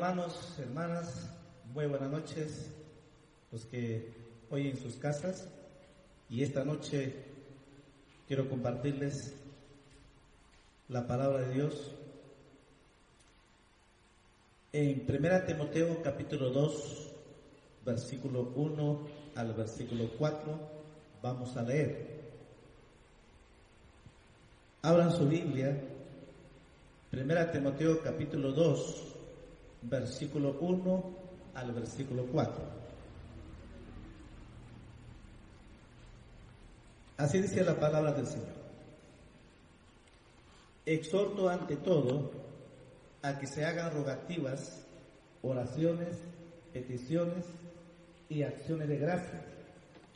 Hermanos, hermanas, muy buenas noches, los que hoy en sus casas y esta noche quiero compartirles la palabra de Dios. En 1 Timoteo capítulo 2, versículo 1 al versículo 4, vamos a leer. Abran su Biblia, 1 Timoteo capítulo 2, versículo 1 al versículo 4. Así dice la palabra del Señor. Exhorto ante todo a que se hagan rogativas, oraciones, peticiones y acciones de gracia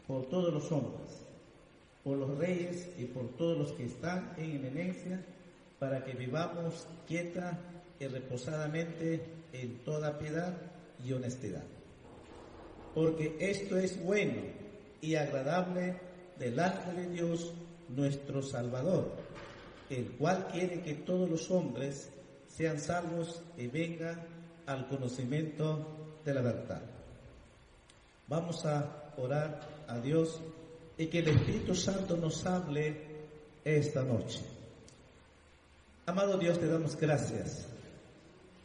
por todos los hombres, por los reyes y por todos los que están en eminencia, para que vivamos quieta y reposadamente en toda piedad y honestidad. Porque esto es bueno y agradable delante de Dios nuestro Salvador, el cual quiere que todos los hombres sean salvos y vengan al conocimiento de la verdad. Vamos a orar a Dios y que el Espíritu Santo nos hable esta noche. Amado Dios, te damos gracias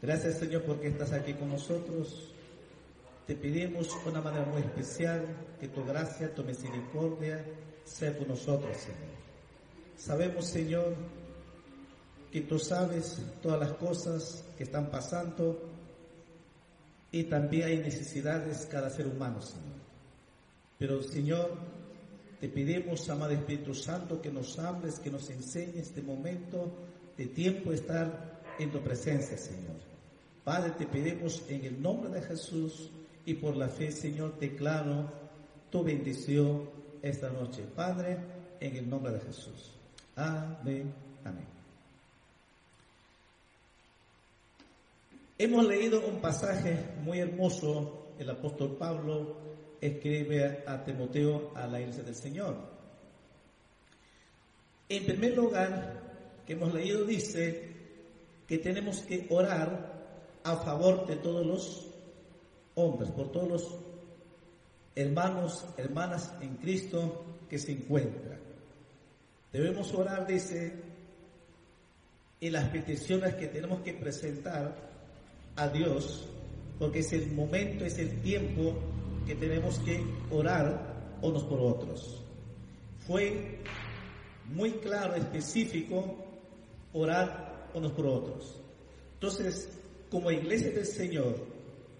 Gracias Señor porque estás aquí con nosotros. Te pedimos de una manera muy especial que tu gracia, tu misericordia sea con nosotros, Señor. Sabemos, Señor, que tú sabes todas las cosas que están pasando y también hay necesidades cada ser humano, Señor. Pero, Señor, te pedimos, amado Espíritu Santo, que nos hables, que nos enseñes este momento de tiempo estar en tu presencia, Señor. Padre, te pedimos en el nombre de Jesús y por la fe, Señor, declaro tu bendición esta noche. Padre, en el nombre de Jesús. Amén. Amén. Hemos leído un pasaje muy hermoso. El apóstol Pablo escribe a Timoteo a la iglesia del Señor. En primer lugar, que hemos leído dice que tenemos que orar a favor de todos los hombres, por todos los hermanos, hermanas en Cristo que se encuentran. Debemos orar, dice, en las peticiones que tenemos que presentar a Dios, porque es el momento, es el tiempo que tenemos que orar unos por otros. Fue muy claro, específico, orar unos por otros. Entonces, como iglesia del Señor,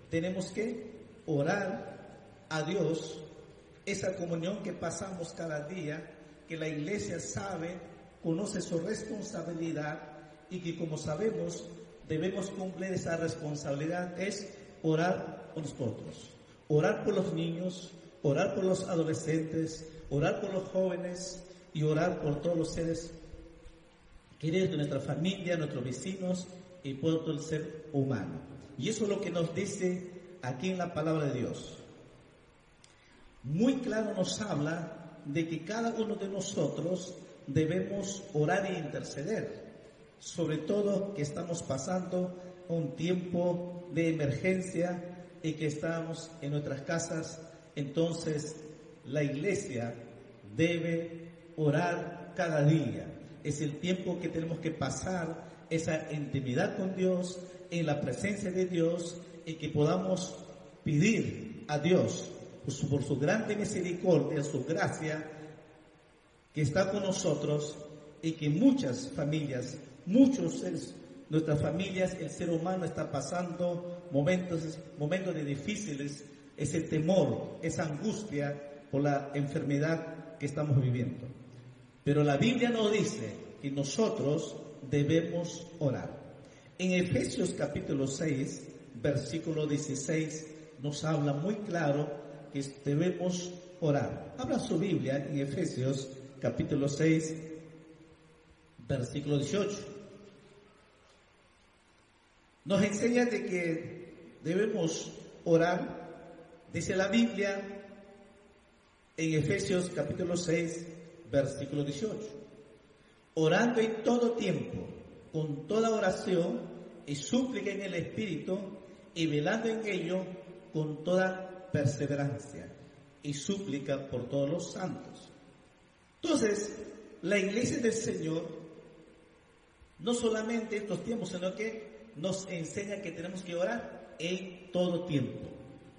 tenemos que orar a Dios esa comunión que pasamos cada día, que la iglesia sabe, conoce su responsabilidad y que como sabemos debemos cumplir esa responsabilidad es orar por nosotros, orar por los niños, orar por los adolescentes, orar por los jóvenes y orar por todos los seres queridos de nuestra familia, nuestros vecinos y por todo el ser humano. Y eso es lo que nos dice aquí en la palabra de Dios. Muy claro nos habla de que cada uno de nosotros debemos orar e interceder, sobre todo que estamos pasando un tiempo de emergencia y que estamos en nuestras casas, entonces la iglesia debe orar cada día. Es el tiempo que tenemos que pasar esa intimidad con Dios, en la presencia de Dios y que podamos pedir a Dios por su grande misericordia, su gracia, que está con nosotros y que muchas familias, muchos seres, nuestras familias, el ser humano está pasando momentos, momentos de difíciles, ese temor, esa angustia por la enfermedad que estamos viviendo. Pero la Biblia nos dice que nosotros debemos orar. En Efesios capítulo 6, versículo 16, nos habla muy claro que debemos orar. Habla su Biblia en Efesios capítulo 6, versículo 18. Nos enseña de que debemos orar, dice la Biblia en Efesios capítulo 6, versículo 18. Orando en todo tiempo, con toda oración y súplica en el Espíritu, y velando en ello con toda perseverancia y súplica por todos los santos. Entonces, la iglesia del Señor, no solamente estos tiempos, sino que nos enseña que tenemos que orar en todo tiempo.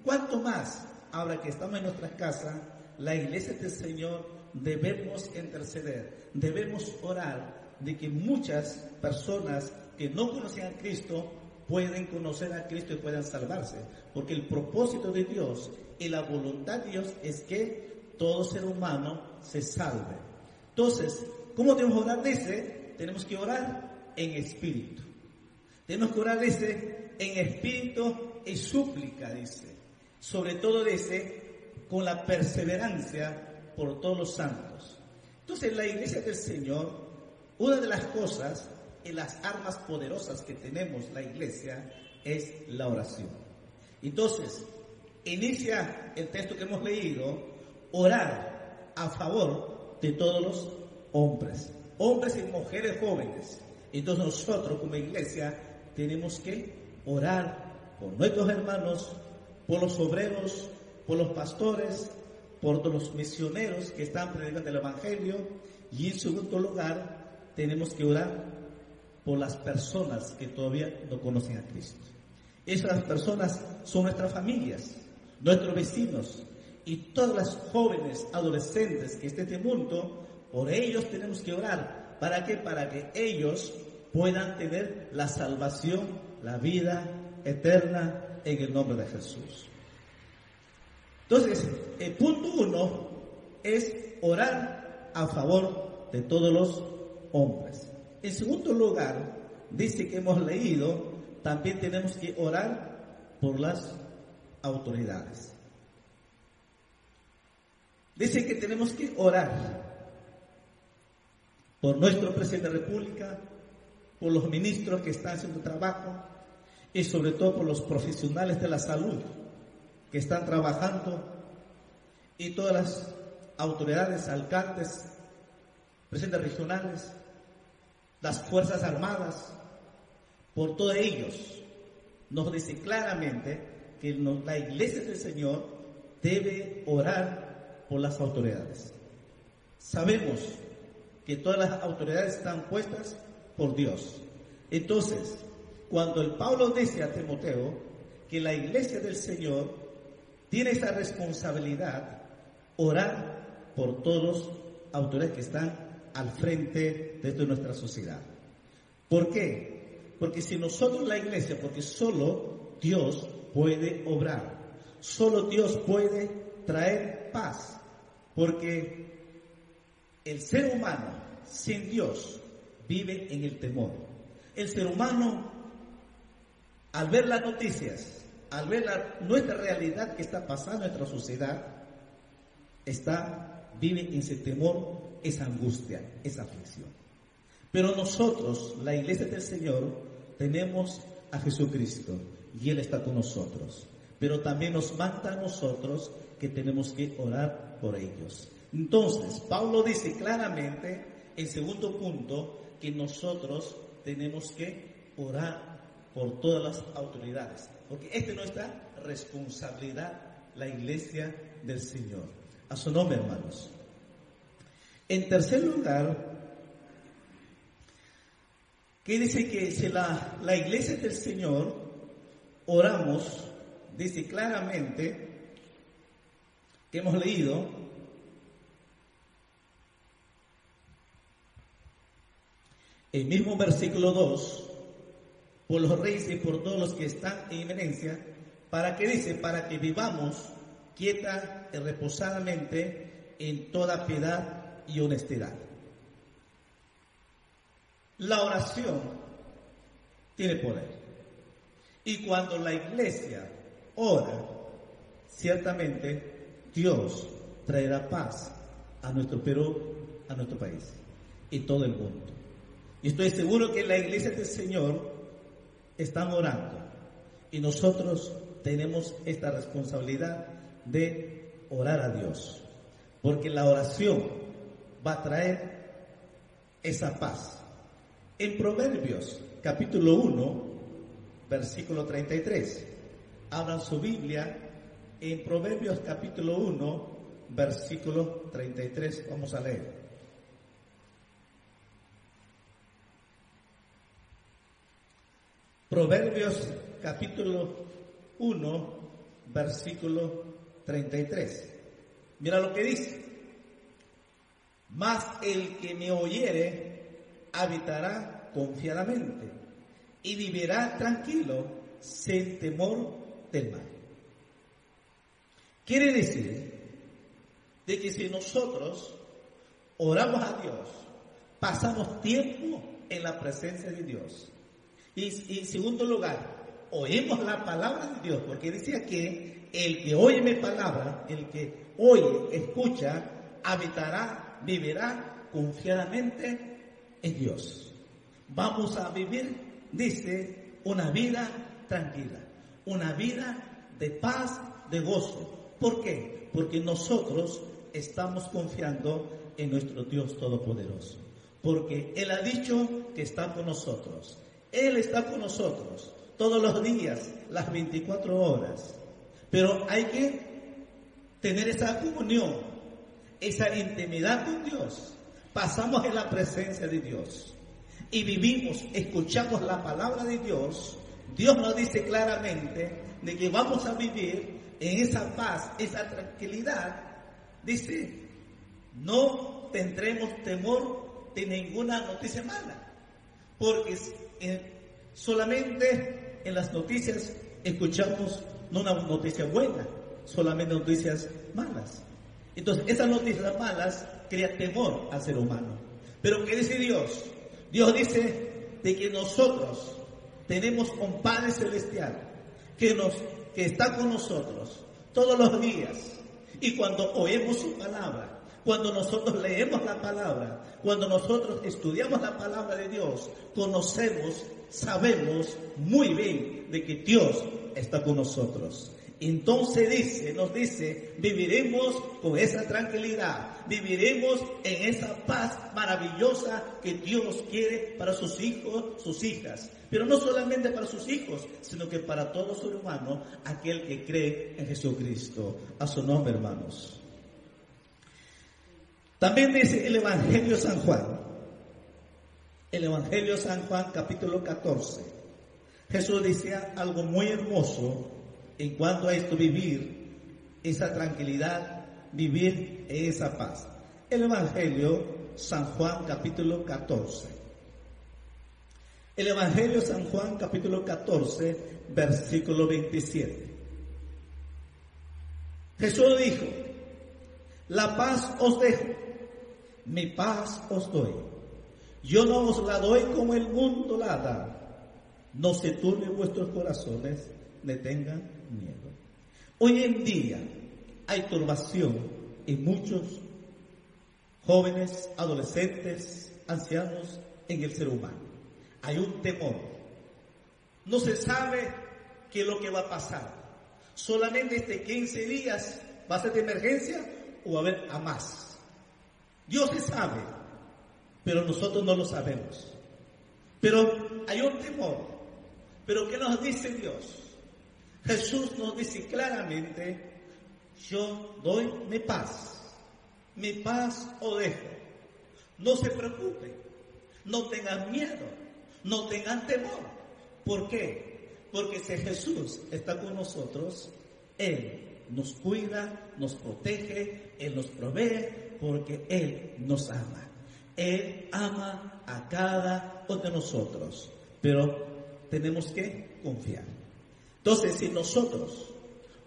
¿Cuánto más, ahora que estamos en nuestras casas, la iglesia del Señor debemos interceder, debemos orar de que muchas personas que no conocen a Cristo pueden conocer a Cristo y puedan salvarse. Porque el propósito de Dios y la voluntad de Dios es que todo ser humano se salve. Entonces, ¿cómo debemos orar? Dice, tenemos que orar en espíritu. Tenemos que orar, dice, en espíritu y súplica, dice. Sobre todo, dice, con la perseverancia por todos los santos. Entonces, la iglesia del Señor, una de las cosas y las armas poderosas que tenemos la iglesia es la oración. Entonces, inicia el texto que hemos leído, orar a favor de todos los hombres, hombres y mujeres jóvenes. Entonces nosotros como iglesia tenemos que orar por nuestros hermanos, por los obreros, por los pastores, por los misioneros que están predicando el Evangelio y en segundo lugar tenemos que orar por las personas que todavía no conocen a Cristo. Esas personas son nuestras familias, nuestros vecinos y todas las jóvenes, adolescentes que estén en este mundo, por ellos tenemos que orar. ¿Para qué? Para que ellos puedan tener la salvación, la vida eterna en el nombre de Jesús. Entonces, el punto uno es orar a favor de todos los hombres. En segundo lugar, dice que hemos leído, también tenemos que orar por las autoridades. Dice que tenemos que orar por nuestro presidente de la República, por los ministros que están haciendo trabajo y sobre todo por los profesionales de la salud que están trabajando y todas las autoridades, alcaldes, presidentes regionales, las Fuerzas Armadas, por todos ellos, nos dice claramente que la iglesia del Señor debe orar por las autoridades. Sabemos que todas las autoridades están puestas por Dios. Entonces, cuando el Pablo dice a Timoteo que la iglesia del Señor tiene esa responsabilidad, orar por todos los autoridades que están al frente de nuestra sociedad. ¿Por qué? Porque si nosotros la iglesia, porque solo Dios puede obrar, solo Dios puede traer paz, porque el ser humano sin Dios vive en el temor. El ser humano, al ver las noticias, al ver nuestra realidad que está pasando en nuestra sociedad, está, vive en ese temor esa angustia, esa aflicción. Pero nosotros, la iglesia del Señor, tenemos a Jesucristo y Él está con nosotros. Pero también nos manda a nosotros que tenemos que orar por ellos. Entonces, Pablo dice claramente, en segundo punto, que nosotros tenemos que orar por todas las autoridades. Porque esta es nuestra responsabilidad, la iglesia del Señor. A su nombre, hermanos. En tercer lugar, que dice que si la, la iglesia del Señor oramos, dice claramente que hemos leído, el mismo versículo 2, por los reyes y por todos los que están en eminencia, para que dice, para que vivamos quieta y reposadamente en toda piedad y honestidad. La oración tiene poder. Y cuando la iglesia ora, ciertamente Dios traerá paz a nuestro Perú, a nuestro país y todo el mundo. Y estoy seguro que la iglesia del Señor están orando y nosotros tenemos esta responsabilidad de orar a Dios, porque la oración va a traer esa paz. En Proverbios capítulo 1, versículo 33, abran su Biblia en Proverbios capítulo 1, versículo 33, vamos a leer. Proverbios capítulo 1, versículo 33. Mira lo que dice. Mas el que me oyere habitará confiadamente y vivirá tranquilo sin temor del mal. Quiere decir de que si nosotros oramos a Dios, pasamos tiempo en la presencia de Dios. Y, en segundo lugar, oímos la palabra de Dios, porque decía que el que oye mi palabra, el que oye, escucha, habitará, vivirá confiadamente en Dios. Vamos a vivir, dice, una vida tranquila, una vida de paz, de gozo. ¿Por qué? Porque nosotros estamos confiando en nuestro Dios Todopoderoso. Porque Él ha dicho que está con nosotros. Él está con nosotros todos los días, las 24 horas. Pero hay que tener esa comunión, esa intimidad con Dios. Pasamos en la presencia de Dios y vivimos, escuchamos la palabra de Dios. Dios nos dice claramente de que vamos a vivir en esa paz, esa tranquilidad. Dice, no tendremos temor de ninguna noticia mala, porque solamente en las noticias escuchamos no una noticia buena, solamente noticias malas. Entonces, esas noticias malas crean temor al ser humano. Pero ¿qué dice Dios? Dios dice de que nosotros tenemos un Padre Celestial que, nos, que está con nosotros todos los días. Y cuando oímos su palabra, cuando nosotros leemos la palabra, cuando nosotros estudiamos la palabra de Dios, conocemos, sabemos muy bien de que Dios está con nosotros. Entonces dice, nos dice, viviremos con esa tranquilidad, viviremos en esa paz maravillosa que Dios quiere para sus hijos, sus hijas. Pero no solamente para sus hijos, sino que para todo ser humano, aquel que cree en Jesucristo. A su nombre, hermanos. También dice el Evangelio San Juan. El Evangelio San Juan capítulo 14. Jesús decía algo muy hermoso en cuanto a esto vivir esa tranquilidad, vivir esa paz. El Evangelio San Juan capítulo 14. El Evangelio San Juan capítulo 14 versículo 27. Jesús dijo, la paz os dejo mi paz os doy. Yo no os la doy como el mundo la da. No se turben vuestros corazones, ni tengan miedo. Hoy en día hay turbación en muchos jóvenes, adolescentes, ancianos en el ser humano. Hay un temor. No se sabe qué es lo que va a pasar. Solamente este 15 días va a ser de emergencia o va a haber a más. Dios se sabe, pero nosotros no lo sabemos. Pero hay un temor. Pero ¿qué nos dice Dios? Jesús nos dice claramente, yo doy mi paz. Mi paz o dejo. No se preocupen. No tengan miedo. No tengan temor. ¿Por qué? Porque si Jesús está con nosotros, Él nos cuida, nos protege, Él nos provee, porque Él nos ama. Él ama a cada uno de nosotros, pero tenemos que confiar. Entonces, si nosotros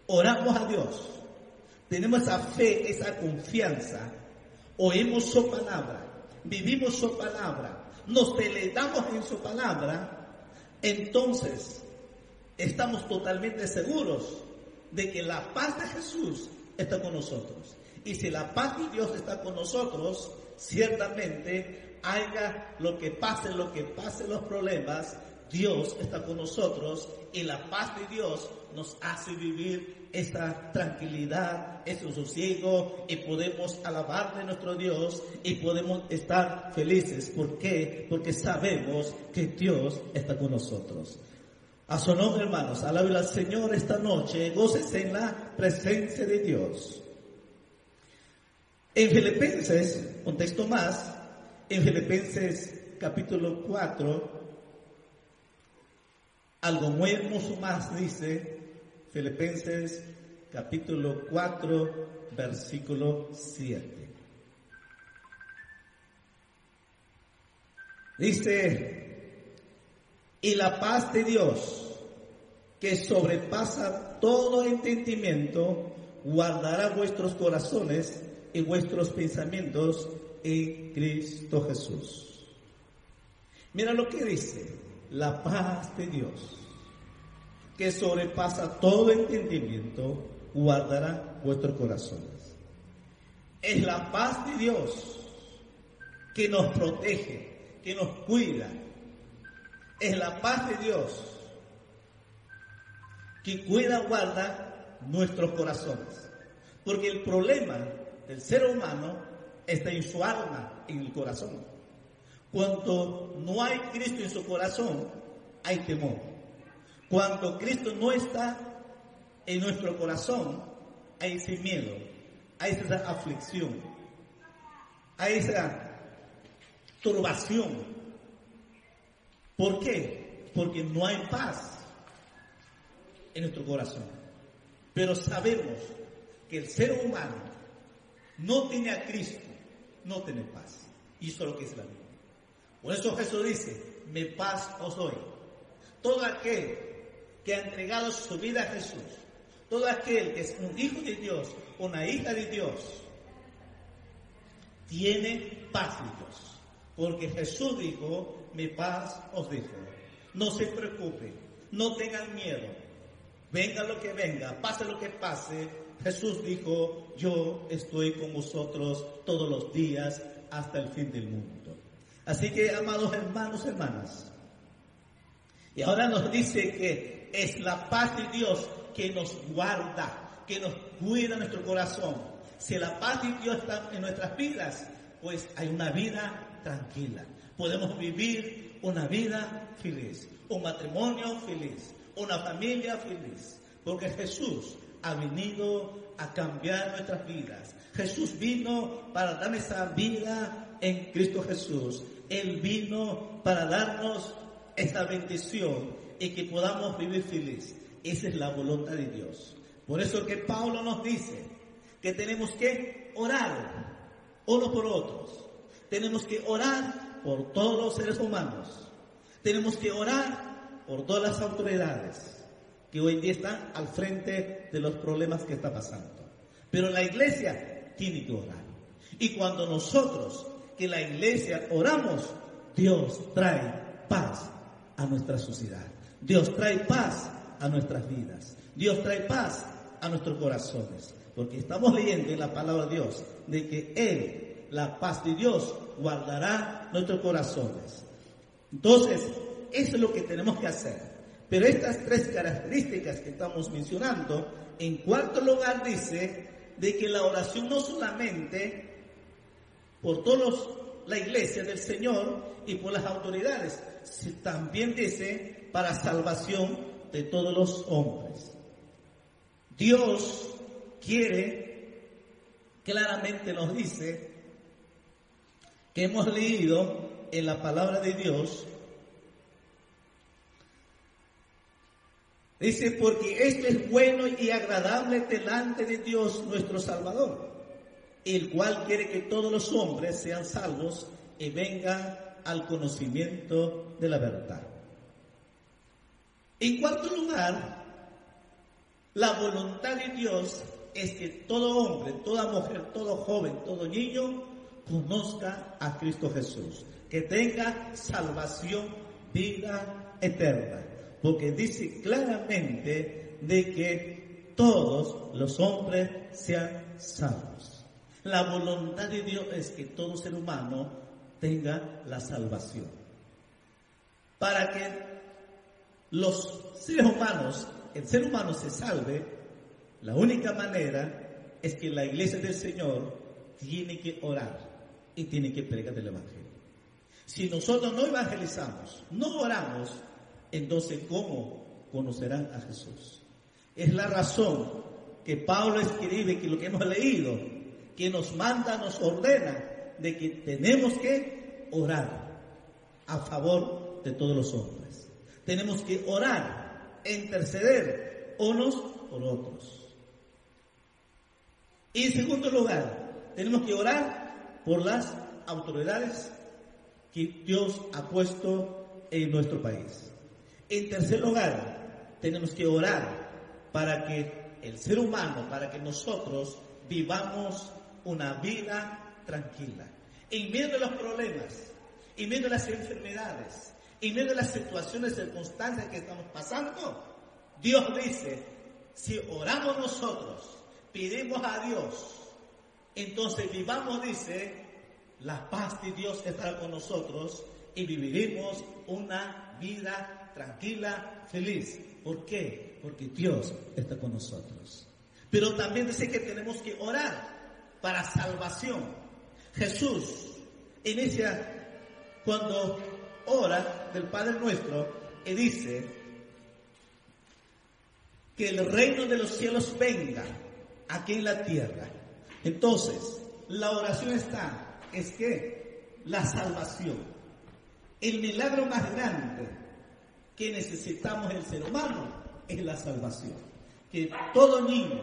oramos a Dios, tenemos esa fe, esa confianza, oímos su palabra, vivimos su palabra, nos deleitamos en su palabra, entonces estamos totalmente seguros de que la paz de Jesús está con nosotros. Y si la paz de Dios está con nosotros, ciertamente haya lo que pase, lo que pase los problemas, Dios está con nosotros y la paz de Dios nos hace vivir esa tranquilidad, ese sosiego y podemos alabarle a nuestro Dios y podemos estar felices. ¿Por qué? Porque sabemos que Dios está con nosotros. A su nombre, hermanos, alabe al Señor esta noche, goces en la presencia de Dios. En Filipenses, un texto más, en Filipenses capítulo 4, algo muy hermoso más dice Filipenses capítulo 4, versículo 7. Dice, y la paz de Dios, que sobrepasa todo entendimiento, guardará vuestros corazones y vuestros pensamientos en Cristo Jesús. Mira lo que dice, la paz de Dios, que sobrepasa todo entendimiento, guardará vuestros corazones. Es la paz de Dios que nos protege, que nos cuida. Es la paz de Dios que cuida, guarda nuestros corazones. Porque el problema del ser humano está en su alma, en el corazón. Cuando no hay Cristo en su corazón, hay temor. Cuando Cristo no está en nuestro corazón, hay ese miedo, hay esa aflicción, hay esa turbación. ¿Por qué? Porque no hay paz en nuestro corazón. Pero sabemos que el ser humano no tiene a Cristo, no tiene paz. Y eso es lo que es la vida. Por eso Jesús dice, mi paz os doy. Todo aquel que ha entregado su vida a Jesús, todo aquel que es un hijo de Dios, una hija de Dios, tiene paz en Dios. Porque Jesús dijo, mi paz os dijo. No se preocupen, no tengan miedo. Venga lo que venga, pase lo que pase. Jesús dijo, yo estoy con vosotros todos los días hasta el fin del mundo. Así que, amados hermanos, hermanas, y ahora nos dice que es la paz de Dios que nos guarda, que nos cuida nuestro corazón. Si la paz de Dios está en nuestras vidas, pues hay una vida tranquila. Podemos vivir una vida feliz, un matrimonio feliz, una familia feliz, porque Jesús ha venido a cambiar nuestras vidas. Jesús vino para dar esa vida en Cristo Jesús. Él vino para darnos esta bendición y que podamos vivir feliz. Esa es la voluntad de Dios. Por eso que Pablo nos dice que tenemos que orar uno por otros. Tenemos que orar por todos los seres humanos. Tenemos que orar por todas las autoridades que hoy en día están al frente de los problemas que está pasando. Pero la iglesia tiene que orar. Y cuando nosotros que la iglesia oramos, Dios trae paz a nuestra sociedad. Dios trae paz a nuestras vidas. Dios trae paz a nuestros corazones. Porque estamos leyendo en la palabra de Dios de que Él, la paz de Dios, guardará nuestros corazones. Entonces, eso es lo que tenemos que hacer. Pero estas tres características que estamos mencionando, en cuarto lugar dice de que la oración no solamente por todos la iglesia del Señor y por las autoridades. También dice para salvación de todos los hombres. Dios quiere, claramente nos dice, que hemos leído en la palabra de Dios, Dice, porque esto es bueno y agradable delante de Dios nuestro Salvador, el cual quiere que todos los hombres sean salvos y vengan al conocimiento de la verdad. En cuarto lugar, la voluntad de Dios es que todo hombre, toda mujer, todo joven, todo niño conozca a Cristo Jesús, que tenga salvación, vida eterna, porque dice claramente de que todos los hombres sean salvos. La voluntad de Dios es que todo ser humano tenga la salvación. Para que los seres humanos, el ser humano se salve, la única manera es que la iglesia del Señor tiene que orar y tiene que predicar el Evangelio. Si nosotros no evangelizamos, no oramos, entonces ¿cómo conocerán a Jesús? Es la razón que Pablo escribe, que lo que hemos leído, que nos manda, nos ordena de que tenemos que orar a favor de todos los hombres. Tenemos que orar, interceder unos por otros. Y en segundo lugar, tenemos que orar por las autoridades que Dios ha puesto en nuestro país. En tercer lugar, tenemos que orar para que el ser humano, para que nosotros vivamos una vida tranquila. En medio de los problemas, en medio de las enfermedades, en medio de las situaciones, circunstancias que estamos pasando, Dios dice, si oramos nosotros, pidemos a Dios, entonces vivamos, dice, la paz de Dios estará con nosotros y viviremos una vida tranquila, feliz. ¿Por qué? Porque Dios está con nosotros. Pero también dice que tenemos que orar para salvación. Jesús inicia cuando ora del Padre nuestro y dice que el reino de los cielos venga aquí en la tierra. Entonces, la oración está, es que la salvación, el milagro más grande que necesitamos el ser humano es la salvación. Que todo niño,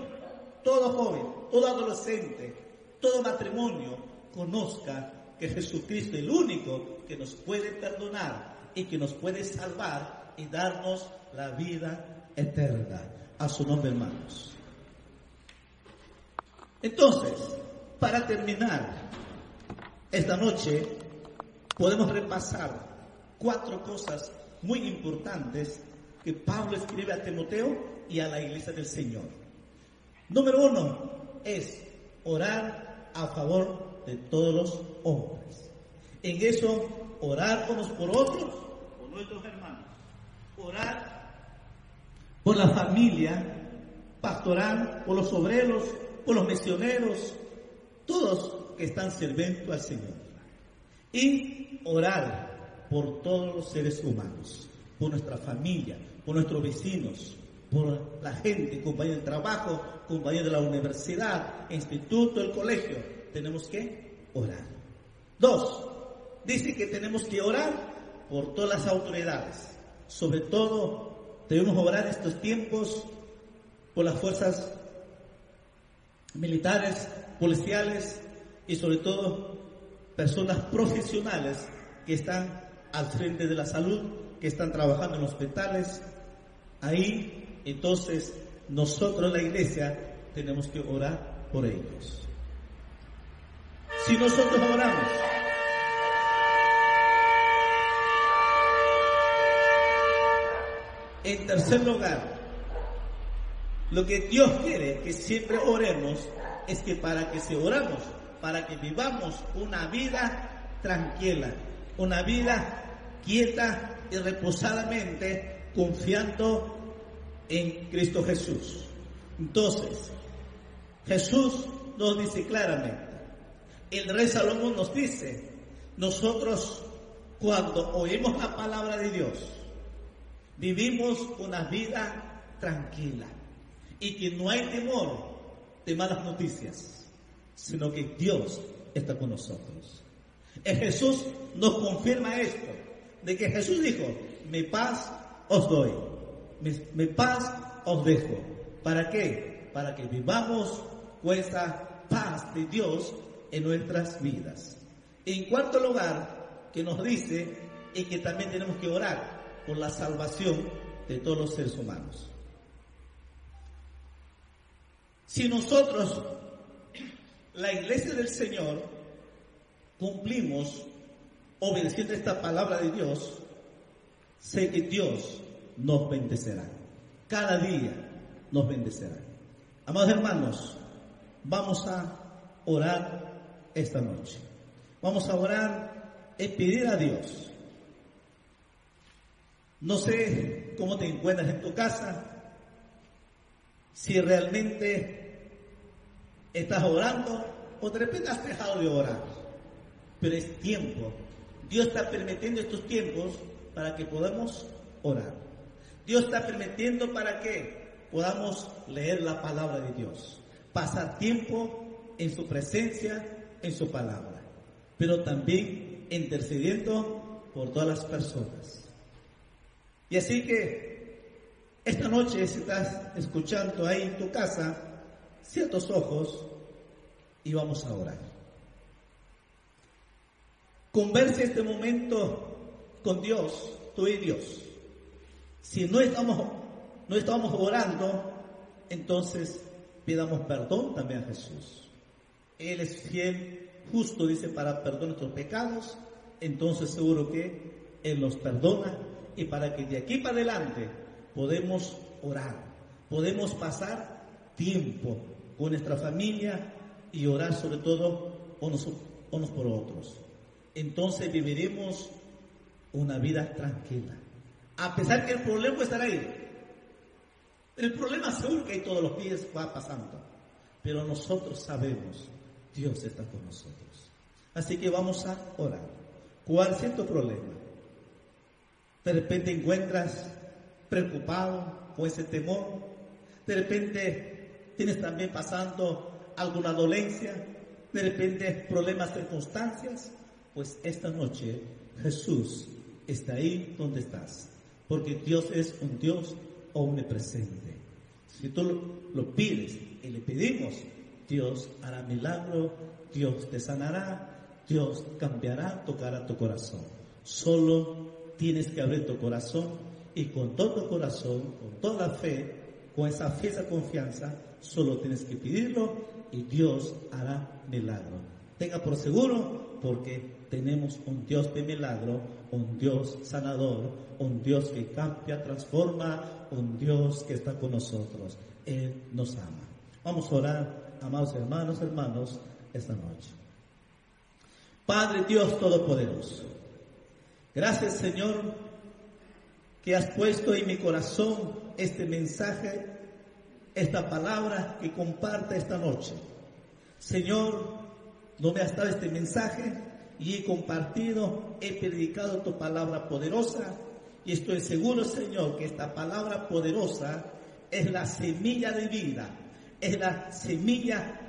todo joven, todo adolescente, todo matrimonio conozca que Jesucristo es el único que nos puede perdonar y que nos puede salvar y darnos la vida eterna. A su nombre, hermanos. Entonces, para terminar, esta noche podemos repasar cuatro cosas muy importantes que Pablo escribe a Timoteo y a la iglesia del Señor. Número uno es orar a favor de todos los hombres. En eso, orar unos por otros, por nuestros hermanos. Orar por la familia pastoral, por los obreros, por los misioneros, todos que están sirviendo al Señor. Y orar por todos los seres humanos, por nuestra familia, por nuestros vecinos, por la gente, compañeros de trabajo, compañeros de la universidad, instituto, el colegio. Tenemos que orar. Dos, dice que tenemos que orar por todas las autoridades. Sobre todo, debemos orar estos tiempos por las fuerzas militares, policiales y sobre todo personas profesionales que están al frente de la salud, que están trabajando en hospitales. Ahí, entonces, nosotros, la iglesia, tenemos que orar por ellos. Si nosotros oramos, en tercer lugar, lo que Dios quiere que siempre oremos es que para que se oramos, para que vivamos una vida tranquila, una vida quieta y reposadamente confiando en Cristo Jesús. Entonces, Jesús nos dice claramente, el rey Salomón nos dice, nosotros cuando oímos la palabra de Dios, vivimos una vida tranquila y que no hay temor de malas noticias, sino que Dios está con nosotros. El Jesús nos confirma esto, de que Jesús dijo, mi paz os doy. mi, paz os dejo. ¿Para qué? Para que vivamos con esa paz de Dios en nuestras vidas. En cuarto lugar, que nos dice y que también tenemos que orar por la salvación de todos los seres humanos. Si nosotros, la iglesia del Señor, cumplimos obedeciendo esta palabra de Dios, sé que Dios nos bendecerá. Cada día nos bendecerá. Amados hermanos, vamos a orar esta noche. Vamos a orar y pedir a Dios. No sé cómo te encuentras en tu casa, si realmente estás orando o de repente has dejado de orar. Pero es tiempo. Dios está permitiendo estos tiempos para que podamos orar. Dios está permitiendo para que podamos leer la palabra de Dios, pasar tiempo en su presencia, en su palabra, pero también intercediendo por todas las personas. Y así que esta noche, si estás escuchando ahí en tu casa, cierra tus ojos y vamos a orar. Converse este momento con Dios, tú y Dios. Si no estamos, no estamos orando, entonces pidamos perdón también a Jesús. Él es fiel, justo, dice, para perdonar nuestros pecados. Entonces seguro que Él nos perdona y para que de aquí para adelante podemos orar, podemos pasar tiempo con nuestra familia y orar sobre todo unos, unos por otros. Entonces viviremos una vida tranquila. A pesar que el problema estará ahí. El problema seguro que hay todos los días va pasando. Pero nosotros sabemos, Dios está con nosotros. Así que vamos a orar. ¿Cuál es tu problema? De repente encuentras preocupado con ese temor. De repente tienes también pasando alguna dolencia. De repente problemas, circunstancias. Pues esta noche Jesús está ahí donde estás. Porque Dios es un Dios omnipresente. Si tú lo, pides y le pedimos, Dios hará milagro, Dios te sanará, Dios cambiará, tocará tu corazón. Solo tienes que abrir tu corazón y con todo tu corazón, con toda fe, con esa fe, esa confianza, solo tienes que pedirlo y Dios hará milagro. Tenga por seguro porque tenemos un Dios de milagro, un Dios sanador, un Dios que cambia, transforma, un Dios que está con nosotros. Él nos ama. Vamos a orar, amados hermanos, hermanos, esta noche. Padre Dios Todopoderoso, gracias Señor que has puesto en mi corazón este mensaje, esta palabra que comparte esta noche. Señor, no me has dado este mensaje y he compartido, he predicado tu palabra poderosa y estoy seguro, Señor, que esta palabra poderosa es la semilla de vida, es la semilla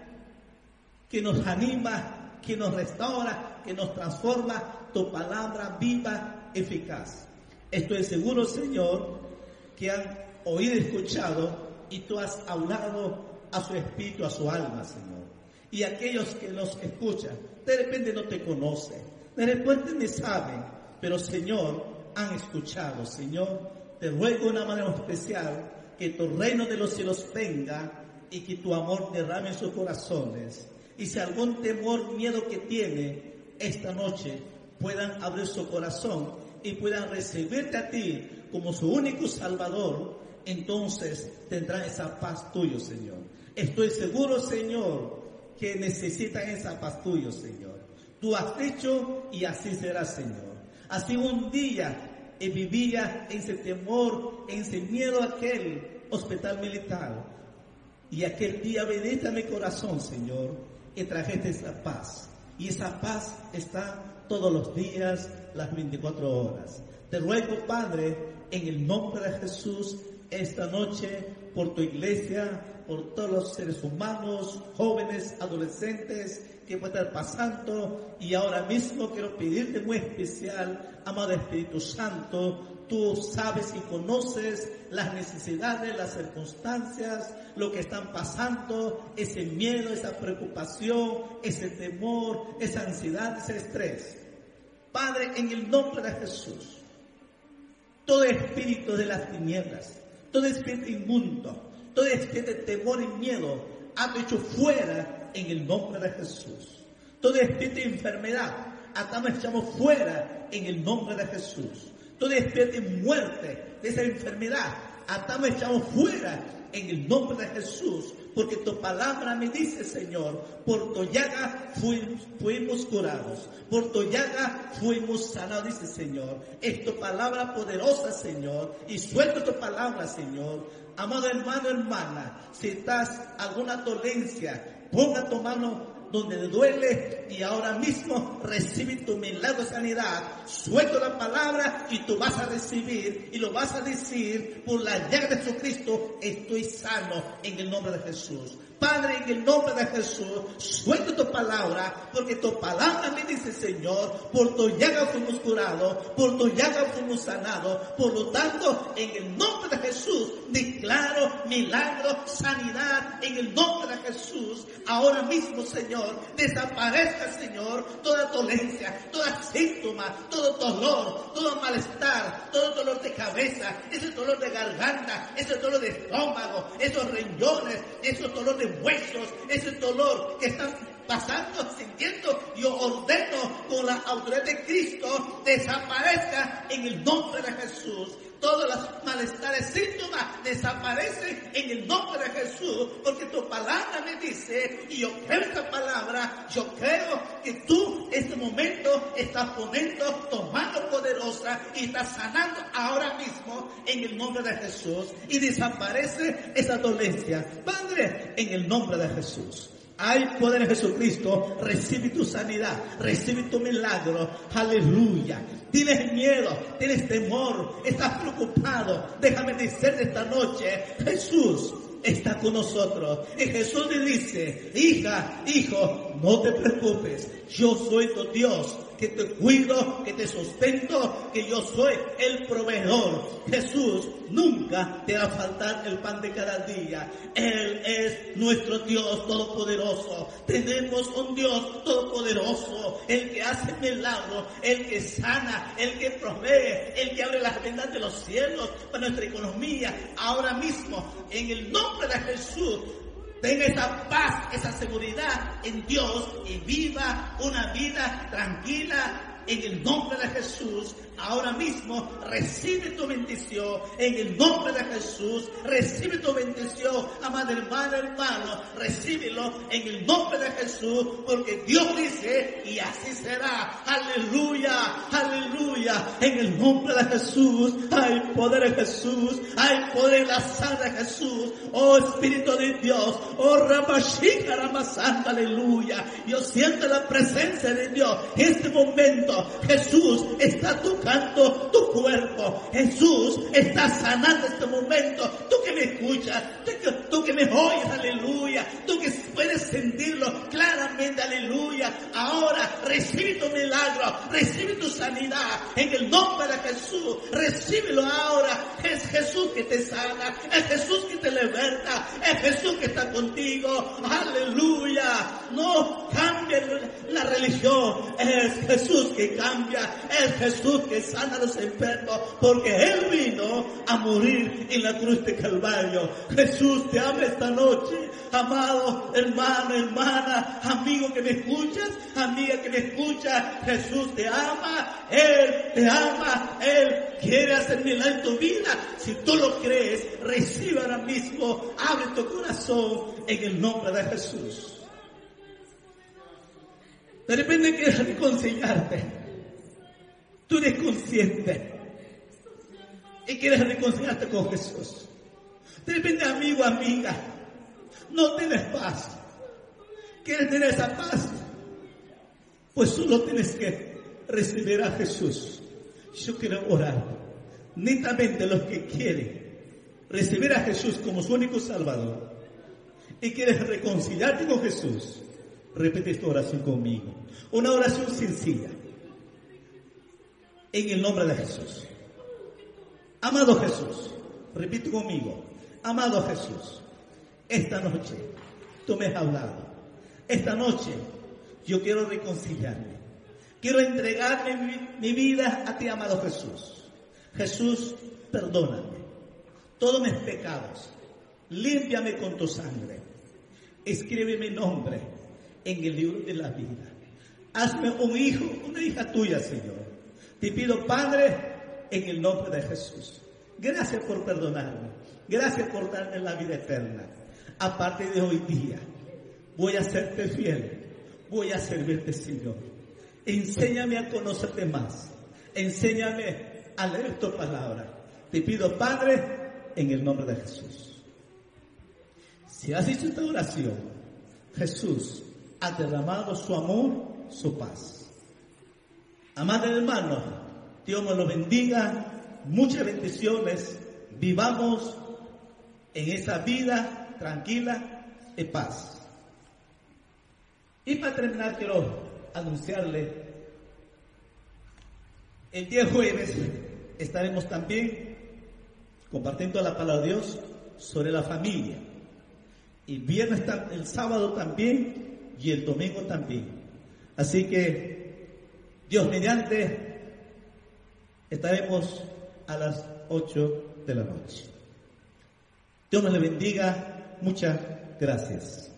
que nos anima, que nos restaura, que nos transforma, tu palabra viva, eficaz. Estoy seguro, Señor, que han oído y escuchado y tú has hablado a su espíritu, a su alma, Señor. Y aquellos que nos escuchan, de repente no te conocen, de repente ni saben, pero Señor, han escuchado. Señor, te ruego de una manera especial que tu reino de los cielos venga y que tu amor derrame en sus corazones. Y si algún temor, miedo que tiene esta noche, puedan abrir su corazón y puedan recibirte a ti como su único Salvador, entonces tendrán esa paz tuyo, Señor. Estoy seguro, Señor, que necesitan esa paz tuyo, Señor. Tú has hecho y así será, Señor. Así un día vivía en ese temor, en ese miedo a aquel hospital militar. Y aquel día bendice mi corazón, Señor, y trajiste esa paz. Y esa paz está todos los días, las 24 horas. Te ruego, Padre, en el nombre de Jesús, esta noche, por tu iglesia, por todos los seres humanos, jóvenes, adolescentes que puede estar pasando. Y ahora mismo quiero pedirte muy especial, amado Espíritu Santo, Tú sabes y conoces las necesidades, las circunstancias, lo que están pasando, ese miedo, esa preocupación, ese temor, esa ansiedad, ese estrés. Padre, en el nombre de Jesús, todo espíritu de las tinieblas, todo espíritu inmundo, todo espíritu de temor y miedo, ha hecho fuera en el nombre de Jesús. Todo espíritu de enfermedad, atamos echamos fuera en el nombre de Jesús. Todo espíritu de muerte, de esa enfermedad, atamos echamos fuera en el nombre de Jesús, porque tu palabra me dice, Señor, por tu llaga fuimos, curados, por tu llaga fuimos sanados, dice Señor. Es tu palabra poderosa, Señor, y suelto tu palabra, Señor. Amado hermano, hermana, si estás alguna dolencia, ponga tu mano donde duele y ahora mismo recibe tu milagro de sanidad. Suelto la palabra y tú vas a recibir y lo vas a decir por la llaga de Jesucristo, estoy sano en el nombre de Jesús. Padre, en el nombre de Jesús, suelto tu palabra, porque tu palabra me dice, Señor, por tu llaga fuimos curados, por tu llaga fuimos sanados. Por lo tanto, en el nombre de Jesús, declaro milagro, sanidad, en el nombre de Jesús. Ahora mismo, Señor, desaparezca, Señor, toda dolencia, toda síntoma, todo dolor, todo malestar, todo dolor de cabeza, ese dolor de garganta, ese dolor de estómago, esos riñones, esos dolor de huesos, ese dolor que están pasando, sintiendo, yo ordeno con la autoridad de Cristo, desaparezca en el nombre de Jesús todos los malestares, síntomas desaparecen en el nombre de Jesús, porque tu palabra me dice, y yo creo esta palabra, yo creo que tú en este momento estás poniendo tu mano poderosa y estás sanando ahora mismo en el nombre de Jesús y desaparece esa dolencia. Padre, en el nombre de Jesús. Hay poder en Jesucristo. Recibe tu sanidad. Recibe tu milagro. Aleluya. Tienes miedo. Tienes temor. Estás preocupado. Déjame decirte esta noche. Jesús está con nosotros. Y Jesús le dice, hija, hijo, no te preocupes. Yo soy tu Dios que te cuido, que te sustento, que yo soy el proveedor. Jesús nunca te va a faltar el pan de cada día. Él es nuestro Dios todopoderoso. Tenemos un Dios todopoderoso, el que hace milagros, el que sana, el que provee, el que abre las vendas de los cielos para nuestra economía. Ahora mismo, en el nombre de Jesús, tenga esa paz, esa seguridad en Dios y viva una vida tranquila en el nombre de Jesús ahora mismo recibe tu bendición en el nombre de Jesús. Recibe tu bendición, amada hermana, hermano. Recíbelo en el nombre de Jesús, porque Dios dice, y así será. Aleluya, aleluya. En el nombre de Jesús hay poder en Jesús, hay poder en la sangre de Jesús. Oh Espíritu de Dios, oh Ramashika Ramasanta, aleluya. Yo siento la presencia de Dios. En este momento Jesús está tocando tu cuerpo. Jesús está sanando este momento. Tú que me escuchas, tú que, me oyes, aleluya. Tú que puedes sentirlo claramente, aleluya. Ahora recibe tu milagro, recibe tu sanidad en el nombre de Jesús. Recíbelo ahora. Es Jesús que te sana, es Jesús que te liberta, es Jesús que está contigo. Aleluya. No la religión, es Jesús que cambia, es Jesús que sana a los enfermos, porque Él vino a morir en la cruz de Calvario. Jesús te ama esta noche, amado hermano, hermana, amigo que me escuchas, amiga que me escucha, Jesús te ama, Él te ama, Él quiere hacer milagro en tu vida. Si tú lo crees, recibe ahora mismo, abre tu corazón en el nombre de Jesús. De repente quieres reconciliarte Tú eres consciente y quieres reconciliarte con Jesús. De repente, amigo, amiga, no tienes paz. ¿Quieres tener esa paz? Pues solo tienes que recibir a Jesús. Yo quiero orar. Netamente los que quieren recibir a Jesús como su único Salvador y quieres reconciliarte con Jesús, repite esta oración conmigo. Una oración sencilla en el nombre de Jesús. Amado Jesús, repito conmigo, amado Jesús, esta noche tú me has hablado. Esta noche yo quiero reconciliarme. Quiero entregarme mi, mi vida a ti, amado Jesús. Jesús, perdóname todos mis pecados. Límpiame con tu sangre. Escribe mi nombre en el libro de la vida. Hazme un hijo, una hija tuya, Señor. Te pido, Padre, en el nombre de Jesús. Gracias por perdonarme. Gracias por darme la vida eterna. A partir de hoy día, voy a serte fiel. Voy a servirte, Señor. Enséñame a conocerte más. Enséñame a leer tu palabra. Te pido, Padre, en el nombre de Jesús. Si has hecho esta oración, Jesús ha derramado su amor, su paz. Amado hermano, Dios nos lo bendiga, muchas bendiciones, vivamos en esa vida tranquila y paz. Y para terminar quiero anunciarle, el día jueves estaremos también compartiendo la palabra de Dios sobre la familia. Y viernes, el sábado también y el domingo también. Así que Dios mediante estaremos a las 8 de la noche. Dios nos le bendiga. Muchas gracias.